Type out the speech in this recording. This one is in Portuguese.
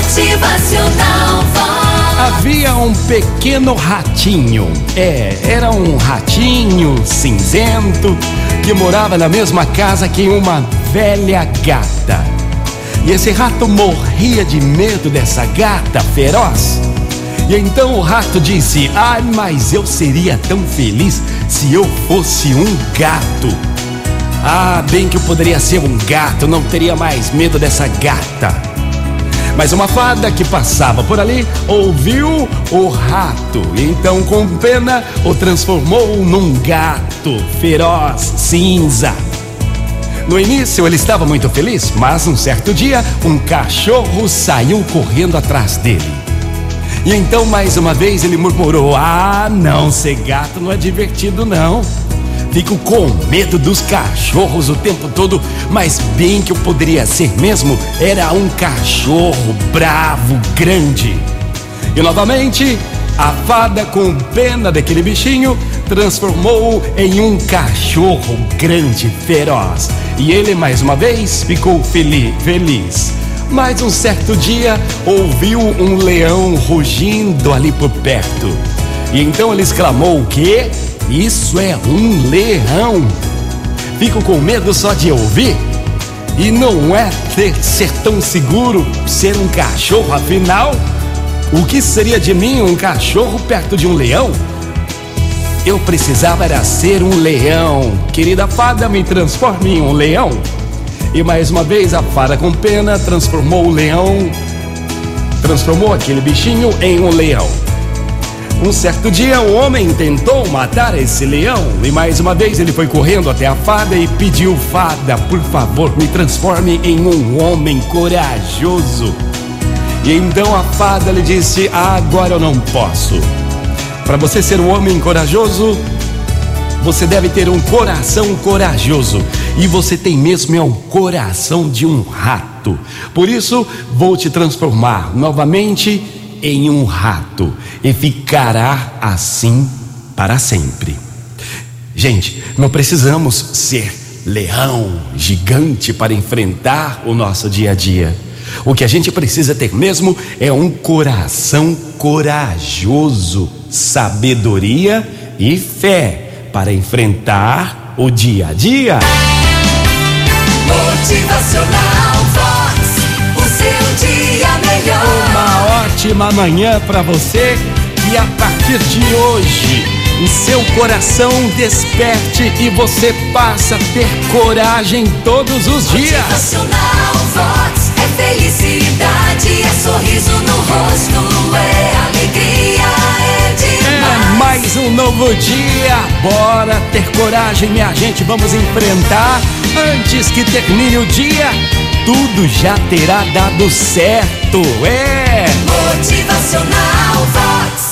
Motivacional. Havia um pequeno ratinho. É, era um ratinho cinzento que morava na mesma casa que uma velha gata. E esse rato morria de medo dessa gata feroz. E então o rato disse: Ai, mas eu seria tão feliz se eu fosse um gato. Ah, bem que eu poderia ser um gato, não teria mais medo dessa gata. Mas uma fada que passava por ali ouviu o rato e então, com pena, o transformou num gato feroz, cinza. No início ele estava muito feliz, mas um certo dia um cachorro saiu correndo atrás dele. E então mais uma vez ele murmurou: Ah, não, ser gato não é divertido não. Fico com medo dos cachorros o tempo todo, mas bem que eu poderia ser mesmo era um cachorro bravo, grande. E novamente, a fada, com pena daquele bichinho, transformou-o em um cachorro grande, feroz. E ele mais uma vez ficou feliz. feliz. Mas um certo dia ouviu um leão rugindo ali por perto. E então ele exclamou: O quê? Isso é um leão. Fico com medo só de ouvir. E não é ter, ser tão seguro ser um cachorro, afinal, o que seria de mim um cachorro perto de um leão? Eu precisava era ser um leão. Querida fada, me transforme em um leão. E mais uma vez a fada com pena transformou o leão, transformou aquele bichinho em um leão. Um certo dia, o homem tentou matar esse leão e mais uma vez ele foi correndo até a fada e pediu: Fada, por favor, me transforme em um homem corajoso. E então a fada lhe disse: Agora eu não posso. Para você ser um homem corajoso, você deve ter um coração corajoso. E você tem mesmo é um coração de um rato. Por isso, vou te transformar novamente em um rato e ficará assim para sempre. Gente, não precisamos ser leão gigante para enfrentar o nosso dia a dia. O que a gente precisa ter mesmo é um coração corajoso, sabedoria e fé para enfrentar o dia a dia. Ótima manhã para você e a partir de hoje o seu coração desperte e você passa a ter coragem todos os dias. Motivacional Vox. É felicidade, é sorriso no rosto, é alegria, é demais. É mais um novo dia, bora ter coragem, minha gente, vamos enfrentar. Antes que termine o dia, tudo já terá dado certo. É. Motivacional Vox.